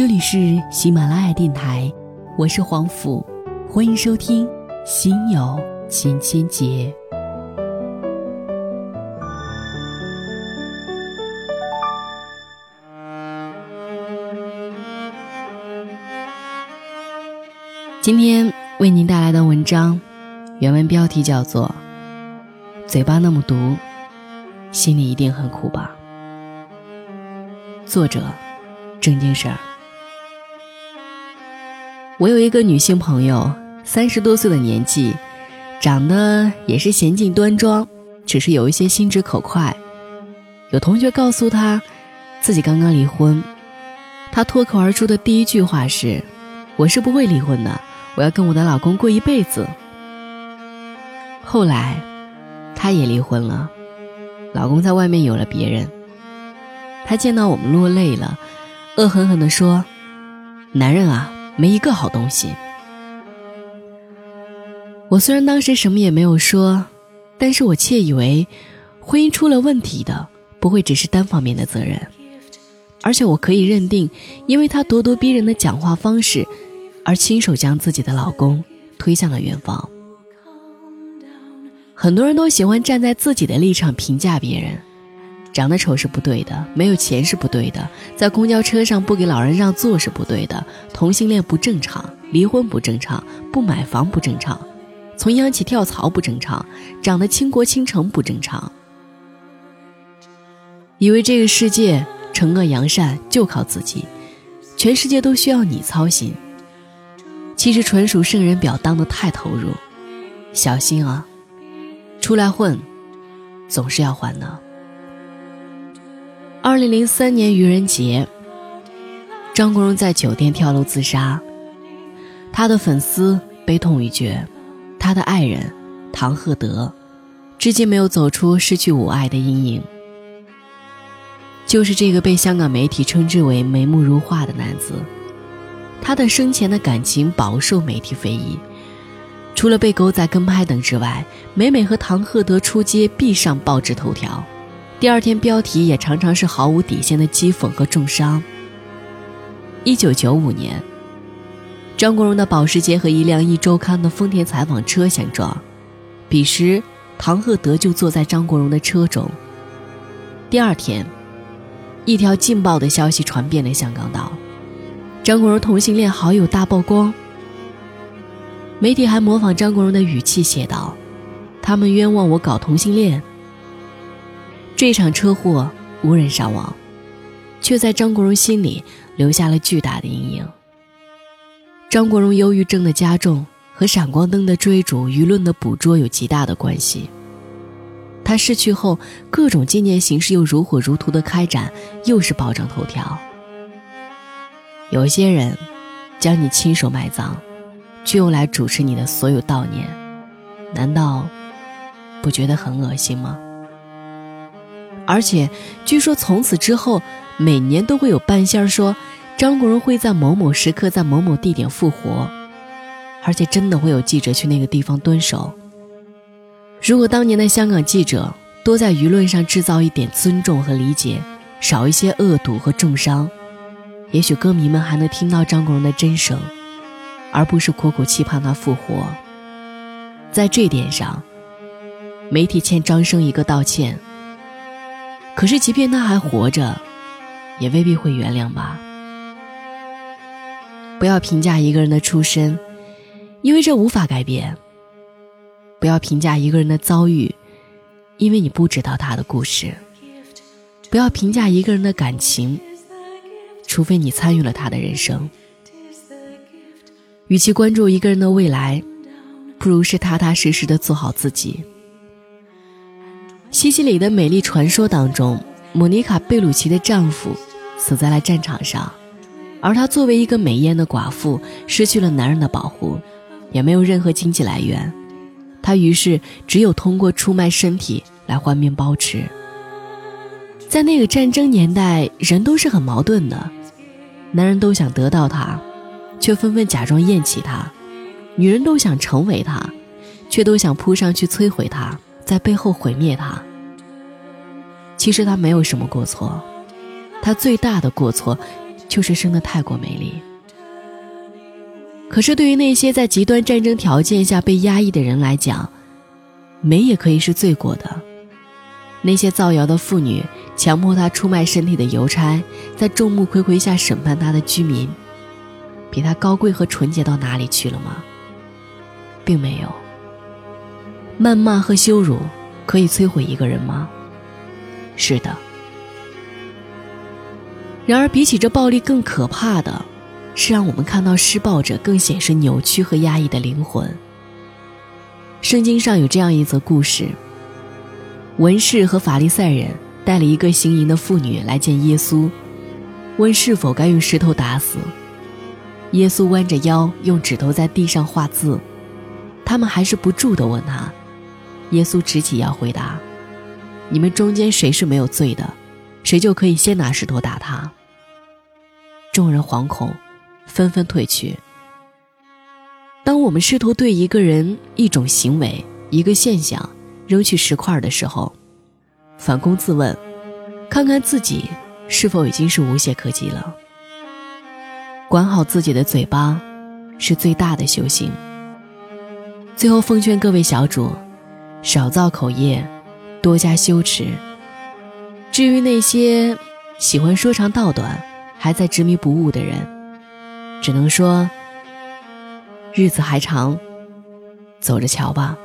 这里是喜马拉雅电台，我是黄甫，欢迎收听《心有千千结》。今天为您带来的文章，原文标题叫做《嘴巴那么毒，心里一定很苦吧》。作者：郑经事儿。我有一个女性朋友，三十多岁的年纪，长得也是娴静端庄，只是有一些心直口快。有同学告诉她，自己刚刚离婚，她脱口而出的第一句话是：“我是不会离婚的。”我要跟我的老公过一辈子。后来，她也离婚了，老公在外面有了别人。她见到我们落泪了，恶狠狠地说：“男人啊，没一个好东西。”我虽然当时什么也没有说，但是我窃以为，婚姻出了问题的不会只是单方面的责任，而且我可以认定，因为他咄咄逼人的讲话方式。而亲手将自己的老公推向了远方。很多人都喜欢站在自己的立场评价别人，长得丑是不对的，没有钱是不对的，在公交车上不给老人让座是不对的，同性恋不正常，离婚不正常，不买房不正常，从央企跳槽不正常，长得倾国倾城不正常。以为这个世界惩恶扬善就靠自己，全世界都需要你操心。其实纯属圣人表当的太投入，小心啊！出来混，总是要还的。二零零三年愚人节，张国荣在酒店跳楼自杀，他的粉丝悲痛欲绝，他的爱人唐鹤德，至今没有走出失去我爱的阴影。就是这个被香港媒体称之为眉目如画的男子。他的生前的感情饱受媒体非议，除了被狗仔跟拍等之外，每每和唐鹤德出街必上报纸头条，第二天标题也常常是毫无底线的讥讽和重伤。一九九五年，张国荣的保时捷和一辆一周刊的丰田采访车相撞，彼时唐鹤德就坐在张国荣的车中。第二天，一条劲爆的消息传遍了香港岛。张国荣同性恋好友大曝光，媒体还模仿张国荣的语气写道：“他们冤枉我搞同性恋。”这场车祸无人伤亡，却在张国荣心里留下了巨大的阴影。张国荣忧郁症的加重和闪光灯的追逐、舆论的捕捉有极大的关系。他逝去后，各种纪念形式又如火如荼的开展，又是报章头条。有些人将你亲手埋葬，却用来主持你的所有悼念，难道不觉得很恶心吗？而且据说从此之后，每年都会有半仙说张国荣会在某某时刻在某某地点复活，而且真的会有记者去那个地方蹲守。如果当年的香港记者多在舆论上制造一点尊重和理解，少一些恶毒和重伤。也许歌迷们还能听到张国荣的真声，而不是苦苦期盼他复活。在这点上，媒体欠张生一个道歉。可是，即便他还活着，也未必会原谅吧。不要评价一个人的出身，因为这无法改变；不要评价一个人的遭遇，因为你不知道他的故事；不要评价一个人的感情。除非你参与了他的人生，与其关注一个人的未来，不如是踏踏实实的做好自己。西西里的美丽传说当中，莫妮卡·贝鲁奇的丈夫死在了战场上，而她作为一个美艳的寡妇，失去了男人的保护，也没有任何经济来源，她于是只有通过出卖身体来换面包吃。在那个战争年代，人都是很矛盾的。男人都想得到她，却纷纷假装厌弃她；女人都想成为她，却都想扑上去摧毁她，在背后毁灭她。其实她没有什么过错，她最大的过错，就是生得太过美丽。可是对于那些在极端战争条件下被压抑的人来讲，美也可以是罪过的。那些造谣的妇女强迫他出卖身体的邮差，在众目睽睽下审判他的居民，比他高贵和纯洁到哪里去了吗？并没有。谩骂和羞辱可以摧毁一个人吗？是的。然而，比起这暴力更可怕的，是让我们看到施暴者更显示扭曲和压抑的灵魂。圣经上有这样一则故事。文士和法利赛人带了一个行淫的妇女来见耶稣，问是否该用石头打死。耶稣弯着腰用指头在地上画字，他们还是不住地问他。耶稣直起腰回答：“你们中间谁是没有罪的，谁就可以先拿石头打他。”众人惶恐，纷纷退去。当我们试图对一个人、一种行为、一个现象，扔去石块的时候，反躬自问，看看自己是否已经是无懈可击了。管好自己的嘴巴，是最大的修行。最后奉劝各位小主，少造口业，多加羞耻。至于那些喜欢说长道短，还在执迷不悟的人，只能说，日子还长，走着瞧吧。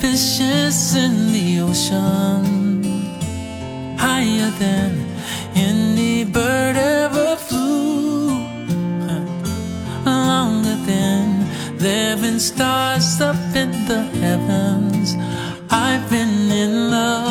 Fishes in the ocean, higher than any bird ever flew, longer than been stars up in the heavens. I've been in love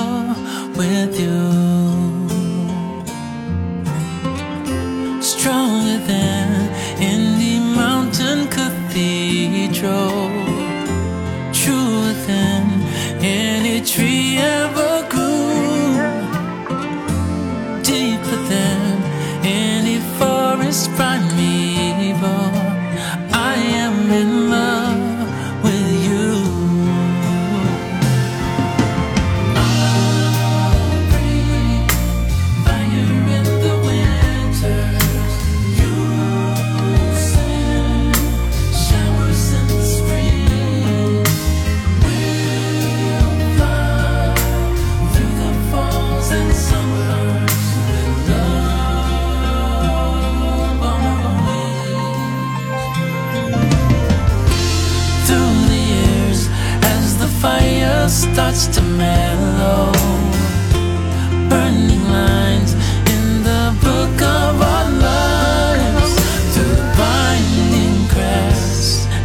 Burning lines in the book of our lives. The binding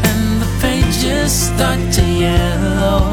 and the pages start to yellow.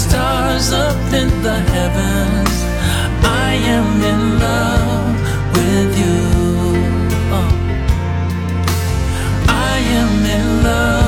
stars up in the heavens. I am in love with you. Oh. I am in love.